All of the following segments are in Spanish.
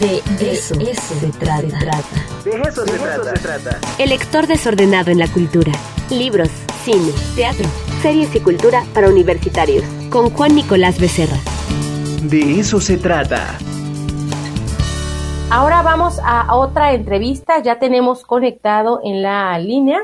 De eso, se, trata. De eso, se, trata. El lector desordenado en la cultura. Libros, cine, teatro, series y cultura para universitarios. Con Juan Nicolás Becerra. De eso se trata. Ahora vamos a otra entrevista. Ya tenemos conectado en la línea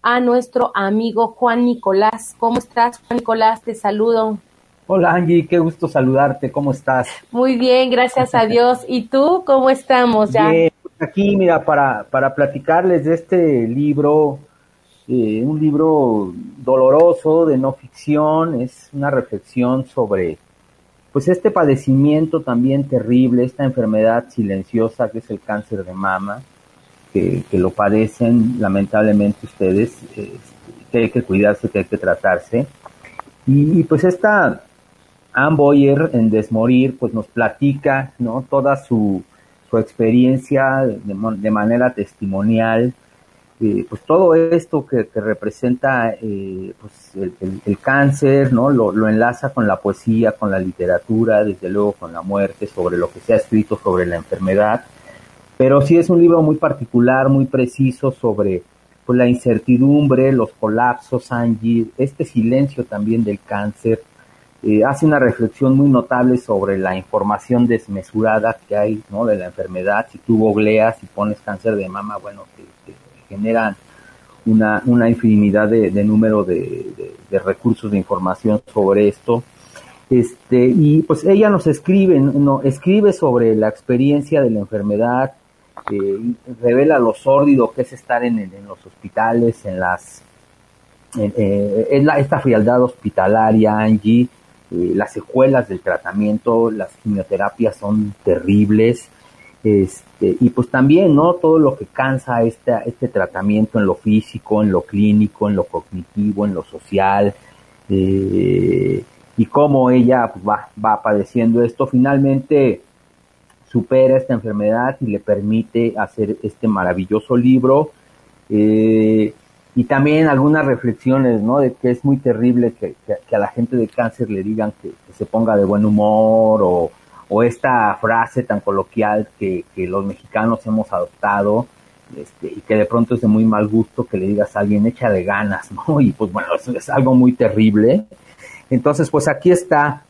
a nuestro amigo Juan Nicolás. ¿Cómo estás, Juan Nicolás? Te saludo. Hola Angie, qué gusto saludarte, ¿cómo estás? Muy bien, gracias a Dios. ¿Y tú cómo estamos ya? Bien, aquí mira, para, para platicarles de este libro, eh, un libro doloroso de no ficción, es una reflexión sobre pues este padecimiento también terrible, esta enfermedad silenciosa que es el cáncer de mama, que, lo padecen lamentablemente ustedes, eh, que hay que cuidarse, que hay que tratarse. Y, y pues esta Ann Boyer en Desmorir pues nos platica ¿no? toda su, su experiencia de, manera testimonial, eh, pues todo esto que, representa eh, pues el, cáncer, ¿no? Lo, lo, enlaza con la poesía, con la literatura, desde luego con la muerte, sobre lo que se ha escrito sobre la enfermedad, pero sí es un libro muy particular, muy preciso sobre pues, la incertidumbre, los colapsos, Angie, este silencio también del cáncer, eh, hace una reflexión muy notable sobre la información desmesurada que hay ¿no? de la enfermedad. Si tú googleas y pones cáncer de mama, bueno, te, generan una, una infinidad de, número de, recursos de información sobre esto. Este, y pues ella nos escribe, no, escribe sobre la experiencia de la enfermedad, eh, revela lo sórdido que es estar en, los hospitales, en las, en, eh, la, esta frialdad hospitalaria, Angie, eh, las secuelas del tratamiento, las quimioterapias son terribles, este, y pues también, ¿no? Todo lo que cansa este, este tratamiento en lo físico, en lo clínico, en lo cognitivo, en lo social, eh, y cómo ella pues, va, va padeciendo esto, finalmente supera esta enfermedad y le permite hacer este maravilloso libro. Eh, y también algunas reflexiones, ¿no? De que es muy terrible que, a la gente de cáncer le digan que, se ponga de buen humor o, esta frase tan coloquial que, los mexicanos hemos adoptado este, y que de pronto es de muy mal gusto que le digas a alguien échale ganas, ¿no? Y pues bueno, eso es algo muy terrible. Entonces, pues aquí está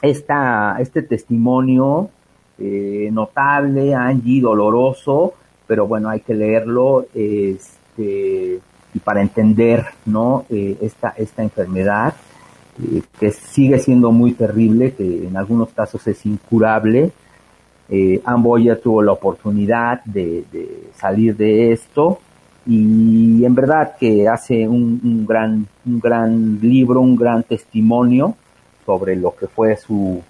esta, este testimonio eh, notable, Angie, doloroso, pero bueno, hay que leerlo. Este, y para entender ¿no? Eh, esta, esta enfermedad eh, que sigue siendo muy terrible, que en algunos casos es incurable. Eh, Amboya tuvo la oportunidad de, salir de esto y en verdad que hace un, gran, un gran libro, un gran testimonio sobre lo que fue su,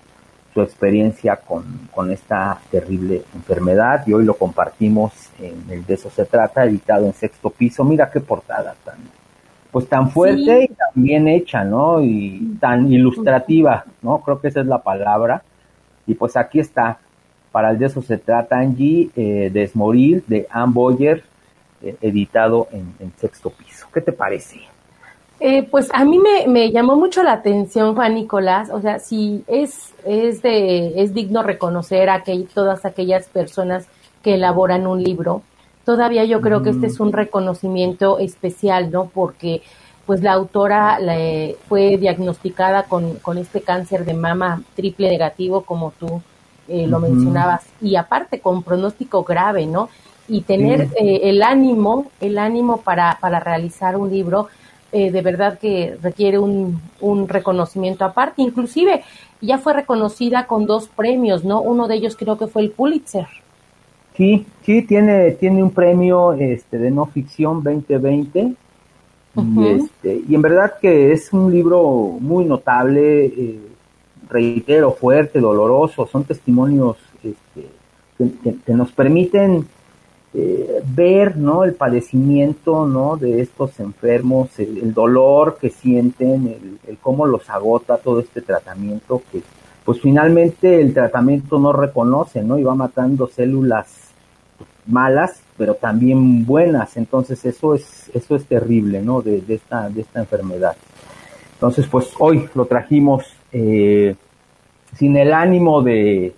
su experiencia con, con, esta terrible enfermedad y hoy lo compartimos en el de eso se trata, editado en sexto piso. Mira qué portada tan, pues tan fuerte y tan bien hecha, ¿no? Y tan ilustrativa, ¿no? Creo que esa es la palabra. Y pues aquí está, para el de eso se trata, Angie, eh, Desmorir, de Anne Boyer, eh, editado en, en sexto piso. ¿Qué te parece? Eh, pues a mí me, llamó mucho la atención, Juan Nicolás, o sea, si es, es, de, es digno reconocer a que todas aquellas personas que elaboran un libro, todavía yo creo que este es un reconocimiento especial, ¿no? Porque pues la autora fue diagnosticada con, con, este cáncer de mama triple negativo, como tú eh, lo mencionabas, y aparte con pronóstico grave, ¿no? Y tener eh, el ánimo, el ánimo para, para realizar un libro, eh, de verdad que requiere un, un, reconocimiento aparte. Inclusive ya fue reconocida con dos premios, ¿no? Uno de ellos creo que fue el Pulitzer. Sí, sí, tiene, tiene un premio este, de no ficción 2020. y, este, y en verdad que es un libro muy notable, eh, reitero, fuerte, doloroso, son testimonios este, que nos permiten eh, ver ¿no? el padecimiento ¿no? de estos enfermos, el, dolor que sienten, el, cómo los agota todo este tratamiento que pues finalmente el tratamiento no reconoce ¿no? y va matando células malas pero también buenas entonces eso es eso es terrible ¿no? de, esta de esta enfermedad entonces pues hoy lo trajimos eh, sin el ánimo de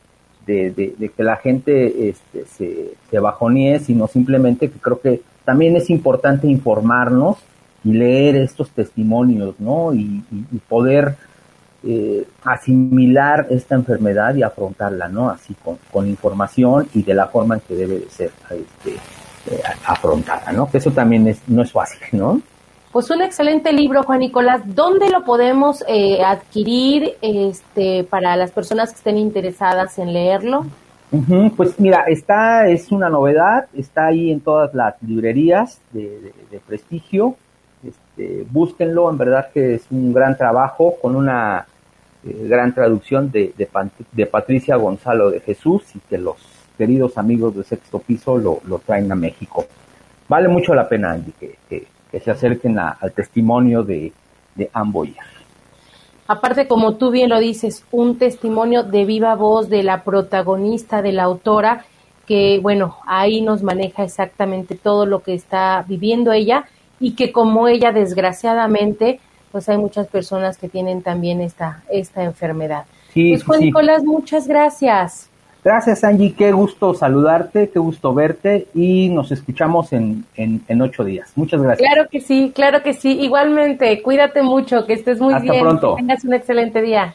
de, que la gente este, se, se bajonee, sino simplemente que creo que también es importante informarnos y leer estos testimonios, ¿no? Y, poder eh, asimilar esta enfermedad y afrontarla, ¿no? Así con, información y de la forma en que debe de ser este, eh, afrontada, ¿no? Que eso también es, no es fácil, ¿no? Pues un excelente libro, Juan Nicolás. ¿Dónde lo podemos eh, adquirir este, para las personas que estén interesadas en leerlo? pues mira, está, es una novedad, está ahí en todas las librerías de, prestigio. Este, búsquenlo, en verdad que es un gran trabajo con una eh, gran traducción de, de, Patricia Gonzalo de Jesús y que los queridos amigos de Sexto Piso lo, lo traen a México. Vale mucho la pena, Andy, que que se acerquen al testimonio de, de Amboyer. Aparte, como tú bien lo dices, un testimonio de viva voz de la protagonista, de la autora, que bueno, ahí nos maneja exactamente todo lo que está viviendo ella y que como ella desgraciadamente, pues hay muchas personas que tienen también esta, esta enfermedad. Sí, pues Juan Nicolás, muchas gracias. Gracias Angie, qué gusto saludarte, qué gusto verte y nos escuchamos en, en, ocho días. Muchas gracias. Claro que sí, claro que sí. Igualmente, cuídate mucho, que estés muy bien. Hasta pronto. Que tengas un excelente día.